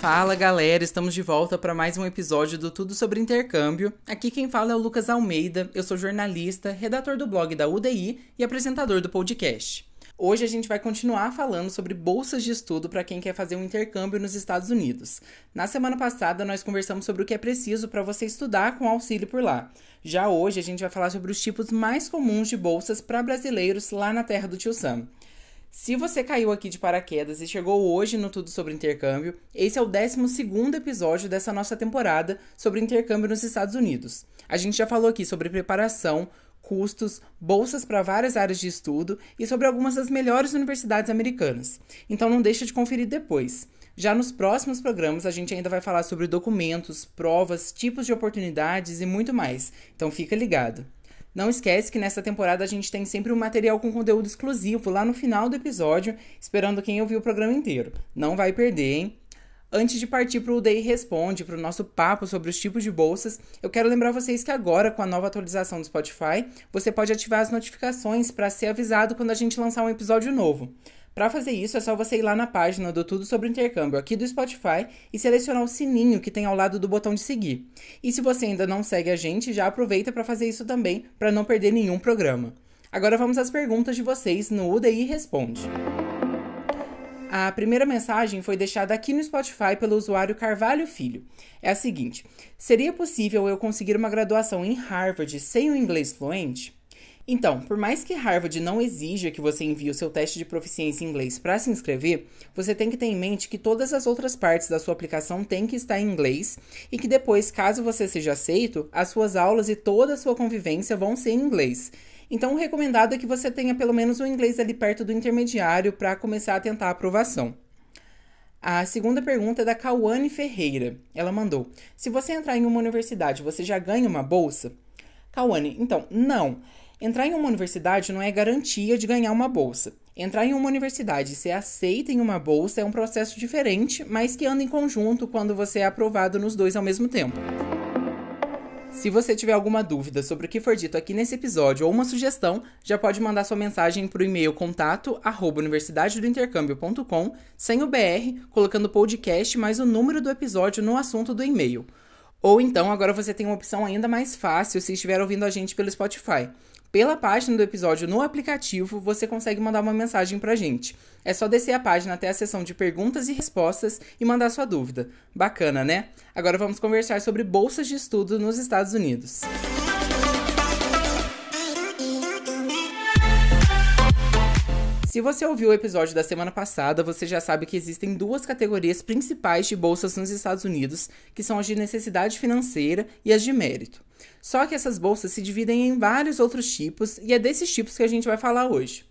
Fala galera, estamos de volta para mais um episódio do Tudo sobre Intercâmbio. Aqui quem fala é o Lucas Almeida, eu sou jornalista, redator do blog da UDI e apresentador do podcast. Hoje a gente vai continuar falando sobre bolsas de estudo para quem quer fazer um intercâmbio nos Estados Unidos. Na semana passada nós conversamos sobre o que é preciso para você estudar com auxílio por lá. Já hoje a gente vai falar sobre os tipos mais comuns de bolsas para brasileiros lá na terra do tio Sam. Se você caiu aqui de paraquedas e chegou hoje no Tudo sobre Intercâmbio, esse é o 12 episódio dessa nossa temporada sobre intercâmbio nos Estados Unidos. A gente já falou aqui sobre preparação, custos, bolsas para várias áreas de estudo e sobre algumas das melhores universidades americanas. Então não deixa de conferir depois. Já nos próximos programas a gente ainda vai falar sobre documentos, provas, tipos de oportunidades e muito mais. Então fica ligado. Não esquece que nessa temporada a gente tem sempre um material com conteúdo exclusivo lá no final do episódio, esperando quem ouviu o programa inteiro. Não vai perder, hein? Antes de partir para o Day Responde, para o nosso papo sobre os tipos de bolsas, eu quero lembrar vocês que agora, com a nova atualização do Spotify, você pode ativar as notificações para ser avisado quando a gente lançar um episódio novo. Para fazer isso, é só você ir lá na página do Tudo Sobre Intercâmbio aqui do Spotify e selecionar o sininho que tem ao lado do botão de seguir. E se você ainda não segue a gente, já aproveita para fazer isso também, para não perder nenhum programa. Agora vamos às perguntas de vocês no UDI Responde. A primeira mensagem foi deixada aqui no Spotify pelo usuário Carvalho Filho. É a seguinte: Seria possível eu conseguir uma graduação em Harvard sem o inglês fluente? Então, por mais que Harvard não exija que você envie o seu teste de proficiência em inglês para se inscrever, você tem que ter em mente que todas as outras partes da sua aplicação têm que estar em inglês e que depois, caso você seja aceito, as suas aulas e toda a sua convivência vão ser em inglês. Então, o recomendado é que você tenha pelo menos o inglês ali perto do intermediário para começar a tentar a aprovação. A segunda pergunta é da Cauane Ferreira. Ela mandou: Se você entrar em uma universidade, você já ganha uma bolsa? Cauane, então, não. Entrar em uma universidade não é garantia de ganhar uma bolsa. Entrar em uma universidade e ser aceita em uma bolsa é um processo diferente, mas que anda em conjunto quando você é aprovado nos dois ao mesmo tempo. Se você tiver alguma dúvida sobre o que for dito aqui nesse episódio ou uma sugestão, já pode mandar sua mensagem para o e-mail contato universidadedointercâmbio.com sem o BR, colocando podcast mais o número do episódio no assunto do e-mail. Ou então, agora você tem uma opção ainda mais fácil se estiver ouvindo a gente pelo Spotify. Pela página do episódio no aplicativo, você consegue mandar uma mensagem pra gente. É só descer a página até a seção de perguntas e respostas e mandar sua dúvida. Bacana, né? Agora vamos conversar sobre bolsas de estudo nos Estados Unidos. Se você ouviu o episódio da semana passada, você já sabe que existem duas categorias principais de bolsas nos Estados Unidos, que são as de necessidade financeira e as de mérito. Só que essas bolsas se dividem em vários outros tipos e é desses tipos que a gente vai falar hoje.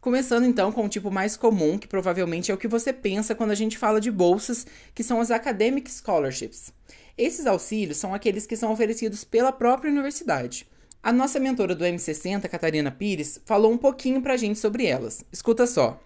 Começando então com o tipo mais comum, que provavelmente é o que você pensa quando a gente fala de bolsas, que são as Academic Scholarships. Esses auxílios são aqueles que são oferecidos pela própria universidade. A nossa mentora do M60, Catarina Pires, falou um pouquinho pra gente sobre elas. Escuta só.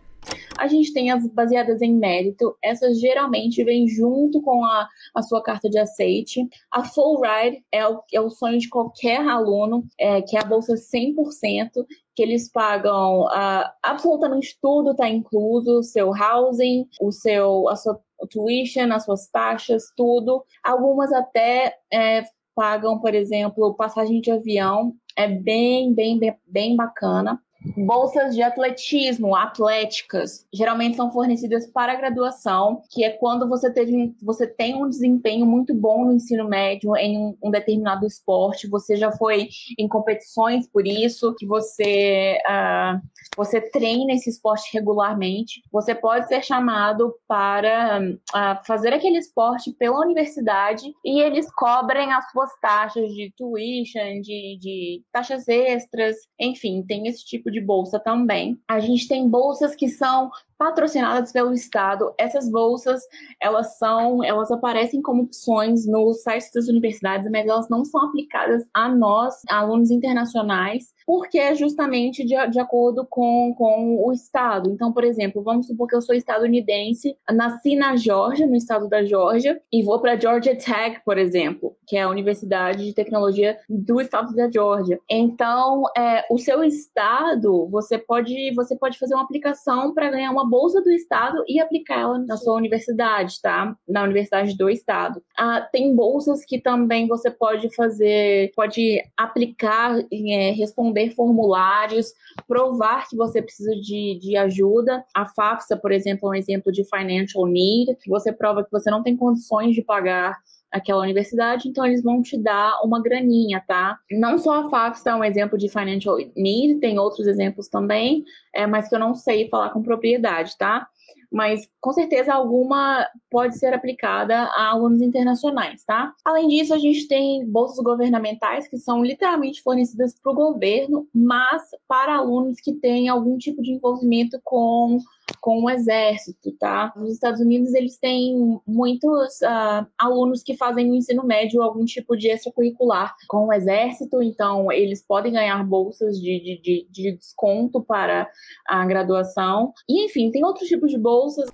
A gente tem as baseadas em mérito, essas geralmente vêm junto com a, a sua carta de aceite. A Full Ride é o, é o sonho de qualquer aluno, é, que é a bolsa 100%, que eles pagam uh, absolutamente tudo, está incluso, o seu housing, o seu, a sua tuition, as suas taxas, tudo. Algumas até é, pagam, por exemplo, passagem de avião. É bem, bem, bem, bem bacana. Bolsas de atletismo, atléticas, geralmente são fornecidas para a graduação, que é quando você, teve, você tem um desempenho muito bom no ensino médio em um, um determinado esporte, você já foi em competições por isso, que você, uh, você treina esse esporte regularmente, você pode ser chamado para uh, fazer aquele esporte pela universidade e eles cobrem as suas taxas de tuition, de, de taxas extras, enfim, tem esse tipo de bolsa também. A gente tem bolsas que são patrocinadas pelo Estado. Essas bolsas, elas são, elas aparecem como opções nos sites das universidades, mas elas não são aplicadas a nós, alunos internacionais. Porque é justamente de, de acordo com, com o estado. Então, por exemplo, vamos supor que eu sou estadunidense, nasci na Georgia, no estado da Georgia, e vou para Georgia Tech, por exemplo, que é a Universidade de Tecnologia do estado da Georgia. Então, é, o seu estado, você pode, você pode fazer uma aplicação para ganhar uma bolsa do estado e aplicá-la na sua universidade, tá? Na universidade do estado. Ah, tem bolsas que também você pode fazer, pode aplicar, é, responder formulários, provar que você precisa de, de ajuda. A FAFSA, por exemplo, é um exemplo de financial need, que você prova que você não tem condições de pagar aquela universidade, então eles vão te dar uma graninha, tá? Não só a FAFSA é um exemplo de financial need, tem outros exemplos também, é, mas que eu não sei falar com propriedade, tá? mas com certeza alguma pode ser aplicada a alunos internacionais, tá? Além disso, a gente tem bolsas governamentais que são literalmente fornecidas para o governo, mas para alunos que têm algum tipo de envolvimento com com o exército, tá? Nos Estados Unidos, eles têm muitos uh, alunos que fazem no ensino médio algum tipo de extracurricular com o exército, então eles podem ganhar bolsas de, de, de, de desconto para a graduação. E, enfim, tem outros tipos de bolsas.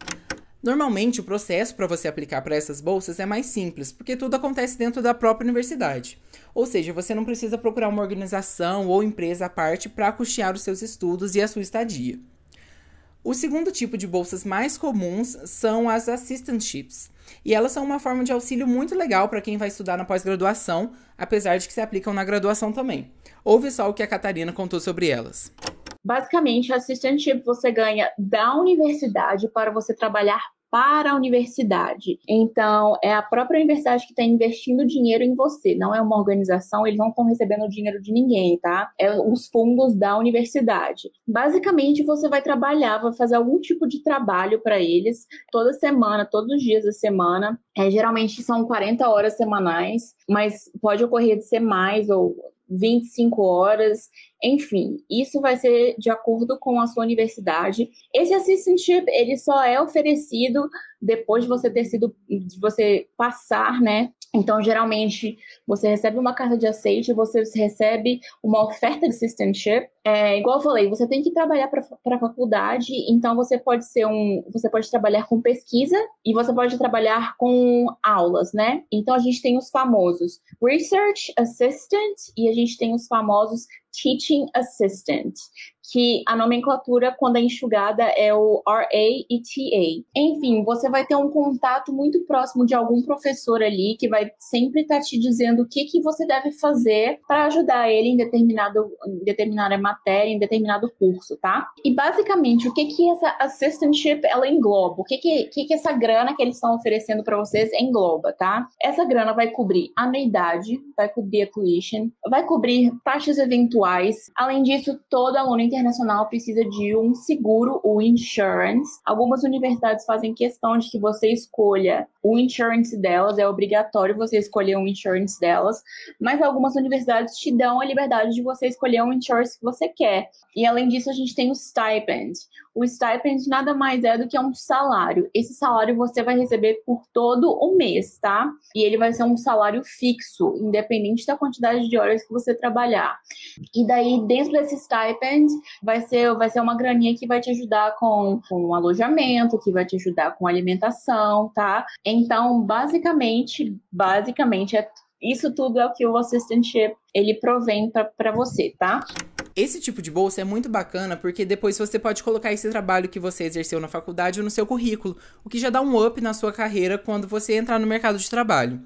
Normalmente, o processo para você aplicar para essas bolsas é mais simples, porque tudo acontece dentro da própria universidade. Ou seja, você não precisa procurar uma organização ou empresa à parte para custear os seus estudos e a sua estadia. O segundo tipo de bolsas mais comuns são as assistantships, e elas são uma forma de auxílio muito legal para quem vai estudar na pós-graduação, apesar de que se aplicam na graduação também. Ouve só o que a Catarina contou sobre elas. Basicamente, assistantship você ganha da universidade para você trabalhar para a universidade. Então, é a própria universidade que está investindo dinheiro em você, não é uma organização, eles não estão recebendo dinheiro de ninguém, tá? É os fundos da universidade. Basicamente, você vai trabalhar, vai fazer algum tipo de trabalho para eles toda semana, todos os dias da semana. É, geralmente são 40 horas semanais, mas pode ocorrer de ser mais ou 25 horas, enfim, isso vai ser de acordo com a sua universidade. Esse assistantship, ele só é oferecido depois de você ter sido, de você passar, né? Então, geralmente, você recebe uma carta de aceite, você recebe uma oferta de assistantship. É, igual eu falei, você tem que trabalhar para a faculdade, então você pode ser um. Você pode trabalhar com pesquisa e você pode trabalhar com aulas, né? Então a gente tem os famosos Research Assistant e a gente tem os famosos Teaching Assistant, que a nomenclatura, quando é enxugada, é o RA e TA. Enfim, você vai ter um contato muito próximo de algum professor ali que vai sempre estar tá te dizendo o que, que você deve fazer para ajudar ele em, determinado, em determinada matéria, em determinado curso, tá? E basicamente, o que, que essa assistantship ela engloba? O que, que, que, que essa grana que eles estão oferecendo para vocês engloba, tá? Essa grana vai cobrir anuidade, vai cobrir tuition, vai cobrir taxas eventuais. Além disso, todo aluno internacional precisa de um seguro, o insurance. Algumas universidades fazem questão de que você escolha o insurance delas, é obrigatório você escolher um insurance delas, mas algumas universidades te dão a liberdade de você escolher um insurance que você quer. E além disso, a gente tem o stipend. O stipend nada mais é do que um salário. Esse salário você vai receber por todo o mês, tá? E ele vai ser um salário fixo, independente da quantidade de horas que você trabalhar. E daí, dentro desse stipend, vai ser, vai ser uma graninha que vai te ajudar com, com alojamento, que vai te ajudar com alimentação, tá? Então, basicamente, basicamente, é, isso tudo é o que o assistantship ele provém para você, tá? Esse tipo de bolsa é muito bacana porque depois você pode colocar esse trabalho que você exerceu na faculdade no seu currículo, o que já dá um up na sua carreira quando você entrar no mercado de trabalho.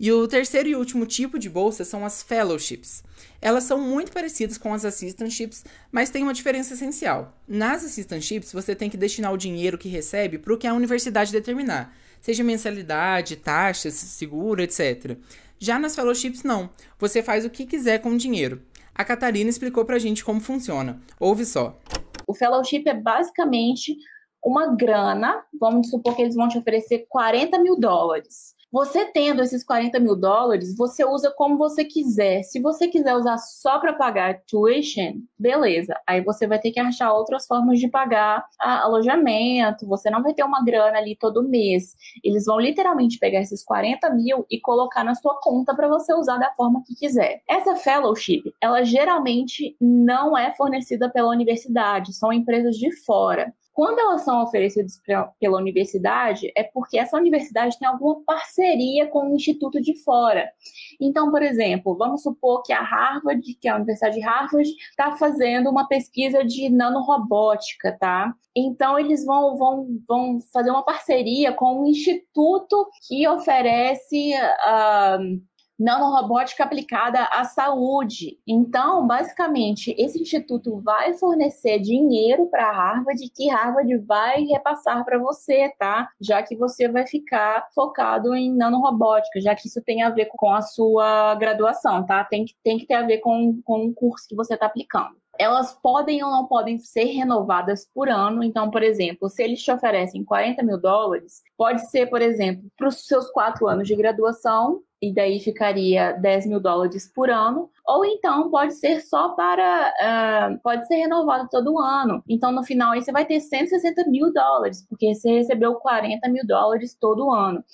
E o terceiro e último tipo de bolsa são as fellowships. Elas são muito parecidas com as assistantships, mas tem uma diferença essencial. Nas assistantships, você tem que destinar o dinheiro que recebe para o que a universidade determinar, seja mensalidade, taxas, seguro, etc. Já nas fellowships, não. Você faz o que quiser com o dinheiro. A Catarina explicou pra gente como funciona. Ouve só. O fellowship é basicamente uma grana, vamos supor que eles vão te oferecer 40 mil dólares. Você tendo esses 40 mil dólares, você usa como você quiser. Se você quiser usar só para pagar tuition, beleza. Aí você vai ter que achar outras formas de pagar alojamento. Você não vai ter uma grana ali todo mês. Eles vão literalmente pegar esses 40 mil e colocar na sua conta para você usar da forma que quiser. Essa fellowship, ela geralmente não é fornecida pela universidade, são empresas de fora. Quando elas são oferecidas pela universidade, é porque essa universidade tem alguma parceria com um instituto de fora. Então, por exemplo, vamos supor que a Harvard, que é a Universidade de Harvard, está fazendo uma pesquisa de nanorobótica, tá? Então, eles vão, vão, vão fazer uma parceria com um instituto que oferece. Uh, nanorobótica aplicada à saúde. Então, basicamente, esse instituto vai fornecer dinheiro para Harvard que Harvard vai repassar para você, tá? Já que você vai ficar focado em nanorobótica, já que isso tem a ver com a sua graduação, tá? Tem que, tem que ter a ver com, com o curso que você está aplicando elas podem ou não podem ser renovadas por ano. Então, por exemplo, se eles te oferecem 40 mil dólares, pode ser, por exemplo, para os seus quatro anos de graduação, e daí ficaria 10 mil dólares por ano, ou então pode ser só para. Uh, pode ser renovado todo ano. Então, no final, aí você vai ter 160 mil dólares, porque você recebeu 40 mil dólares todo ano.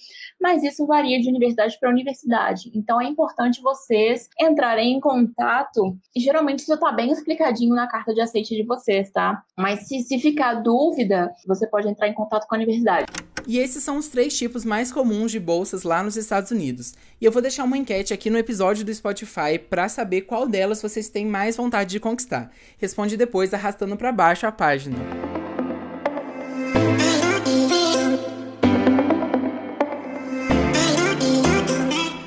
Mas isso varia de universidade para universidade. Então, é importante vocês entrarem em contato, e geralmente isso está bem explicadinho na carta de aceite de vocês, tá? Mas se, se ficar dúvida, você pode entrar em contato com a universidade. E esses são os três tipos mais comuns de bolsas lá nos Estados Unidos. E eu vou deixar uma enquete aqui no episódio do Spotify para saber qual delas vocês têm mais vontade de conquistar. Responde depois arrastando para baixo a página.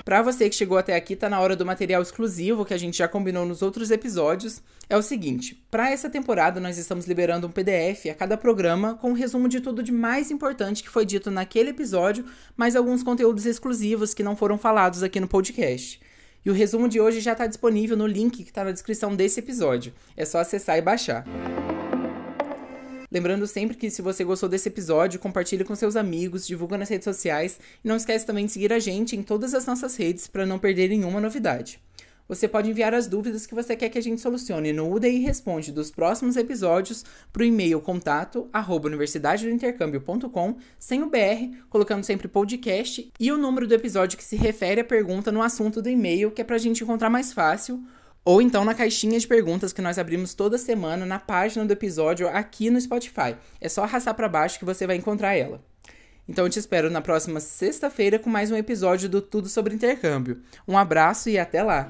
Para você que chegou até aqui, tá na hora do material exclusivo que a gente já combinou nos outros episódios. É o seguinte, para essa temporada nós estamos liberando um PDF a cada programa com um resumo de tudo de mais importante que foi dito naquele episódio, mais alguns conteúdos exclusivos que não foram falados aqui no podcast. E o resumo de hoje já está disponível no link que está na descrição desse episódio. É só acessar e baixar. Lembrando sempre que se você gostou desse episódio, compartilhe com seus amigos, divulga nas redes sociais e não esquece também de seguir a gente em todas as nossas redes para não perder nenhuma novidade. Você pode enviar as dúvidas que você quer que a gente solucione no UDI Responde dos próximos episódios para o e-mail contato arroba universidadedointercâmbio.com sem o BR, colocando sempre podcast e o número do episódio que se refere à pergunta no assunto do e-mail, que é para a gente encontrar mais fácil ou então na caixinha de perguntas que nós abrimos toda semana na página do episódio aqui no Spotify. É só arrastar para baixo que você vai encontrar ela. Então eu te espero na próxima sexta-feira com mais um episódio do Tudo sobre Intercâmbio. Um abraço e até lá!